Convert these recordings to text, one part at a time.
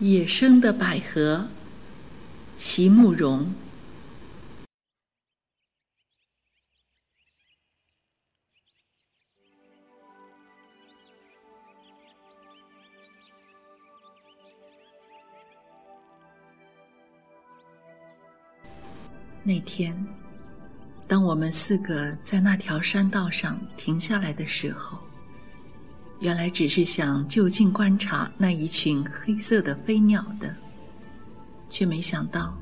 野生的百合，席慕容。那天，当我们四个在那条山道上停下来的时候，原来只是想就近观察那一群黑色的飞鸟的，却没想到，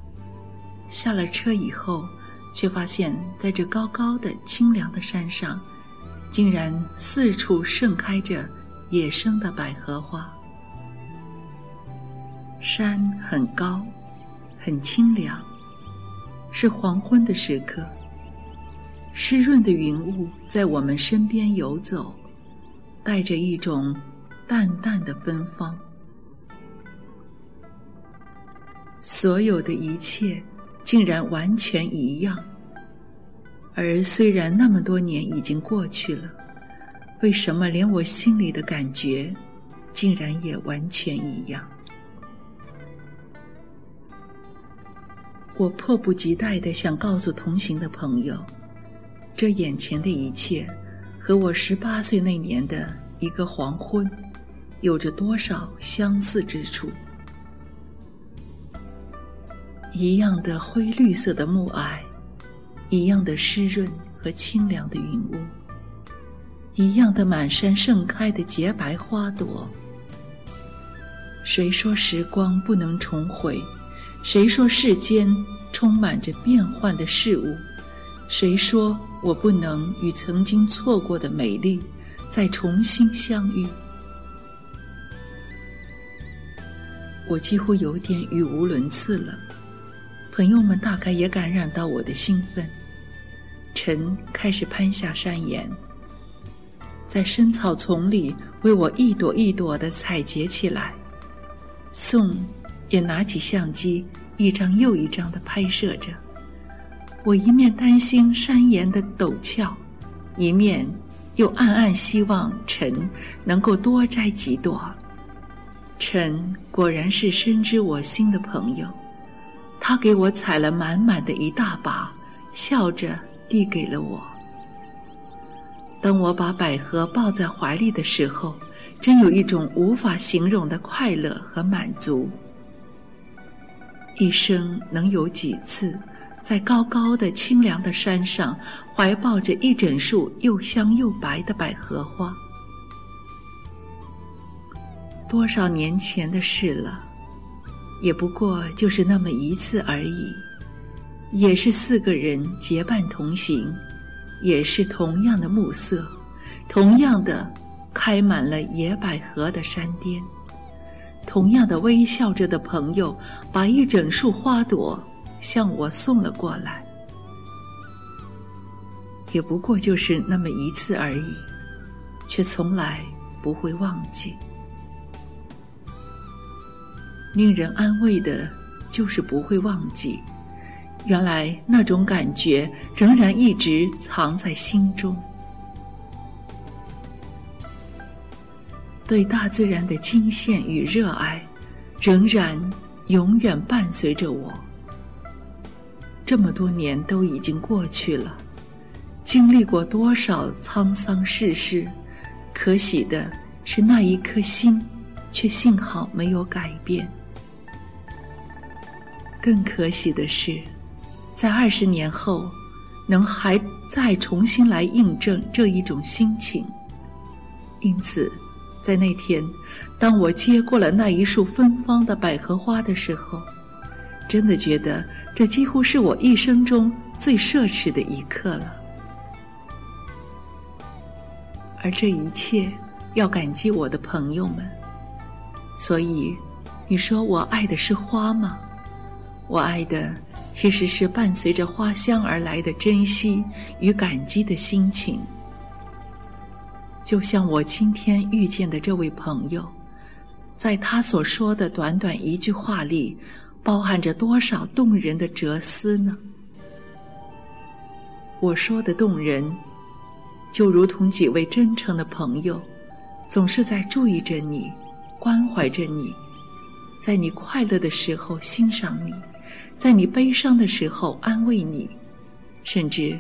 下了车以后，却发现在这高高的清凉的山上，竟然四处盛开着野生的百合花。山很高，很清凉，是黄昏的时刻，湿润的云雾在我们身边游走。带着一种淡淡的芬芳，所有的一切竟然完全一样。而虽然那么多年已经过去了，为什么连我心里的感觉竟然也完全一样？我迫不及待的想告诉同行的朋友，这眼前的一切。和我十八岁那年的一个黄昏，有着多少相似之处？一样的灰绿色的暮霭，一样的湿润和清凉的云雾，一样的满山盛开的洁白花朵。谁说时光不能重回？谁说世间充满着变幻的事物？谁说？我不能与曾经错过的美丽再重新相遇，我几乎有点语无伦次了。朋友们大概也感染到我的兴奋。晨开始攀下山岩，在深草丛里为我一朵一朵的采撷起来。宋也拿起相机，一张又一张的拍摄着。我一面担心山岩的陡峭，一面又暗暗希望臣能够多摘几朵。臣果然是深知我心的朋友，他给我采了满满的一大把，笑着递给了我。当我把百合抱在怀里的时候，真有一种无法形容的快乐和满足。一生能有几次？在高高的清凉的山上，怀抱着一整束又香又白的百合花。多少年前的事了，也不过就是那么一次而已。也是四个人结伴同行，也是同样的暮色，同样的开满了野百合的山巅，同样的微笑着的朋友，把一整束花朵。向我送了过来，也不过就是那么一次而已，却从来不会忘记。令人安慰的，就是不会忘记，原来那种感觉仍然一直藏在心中。对大自然的惊羡与热爱，仍然永远伴随着我。这么多年都已经过去了，经历过多少沧桑世事，可喜的是那一颗心，却幸好没有改变。更可喜的是，在二十年后，能还再重新来印证这一种心情。因此，在那天，当我接过了那一束芬芳的百合花的时候，真的觉得。这几乎是我一生中最奢侈的一刻了，而这一切要感激我的朋友们。所以，你说我爱的是花吗？我爱的其实是伴随着花香而来的珍惜与感激的心情。就像我今天遇见的这位朋友，在他所说的短短一句话里。包含着多少动人的哲思呢？我说的动人，就如同几位真诚的朋友，总是在注意着你，关怀着你，在你快乐的时候欣赏你，在你悲伤的时候安慰你，甚至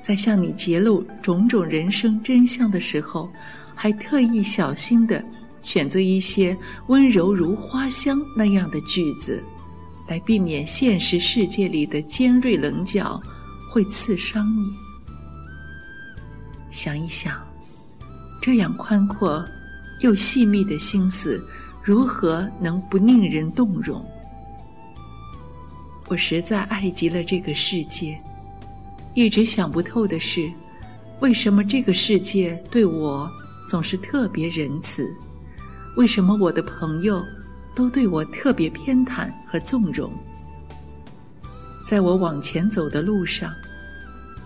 在向你揭露种种人生真相的时候，还特意小心的选择一些温柔如花香那样的句子，来避免现实世界里的尖锐棱角会刺伤你。想一想，这样宽阔又细密的心思。如何能不令人动容？我实在爱极了这个世界，一直想不透的是，为什么这个世界对我总是特别仁慈？为什么我的朋友都对我特别偏袒和纵容？在我往前走的路上，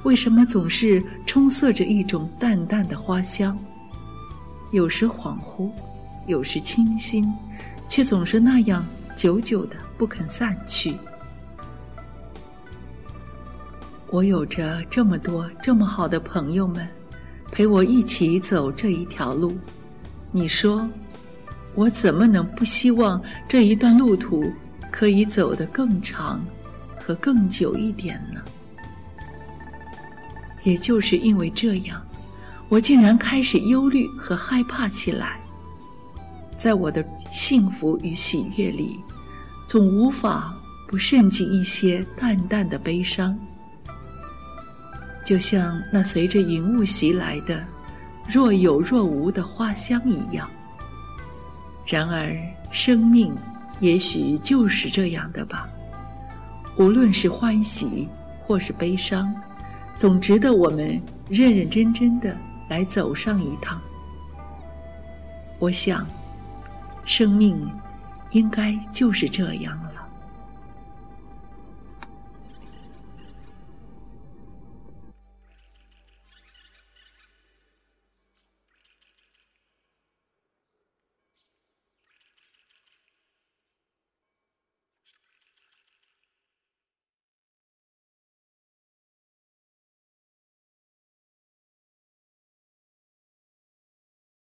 为什么总是充塞着一种淡淡的花香？有时恍惚。有时清新，却总是那样久久的不肯散去。我有着这么多这么好的朋友们，陪我一起走这一条路。你说，我怎么能不希望这一段路途可以走得更长和更久一点呢？也就是因为这样，我竟然开始忧虑和害怕起来。在我的幸福与喜悦里，总无法不渗进一些淡淡的悲伤，就像那随着云雾袭来的若有若无的花香一样。然而，生命也许就是这样的吧。无论是欢喜或是悲伤，总值得我们认认真真的来走上一趟。我想。生命，应该就是这样了。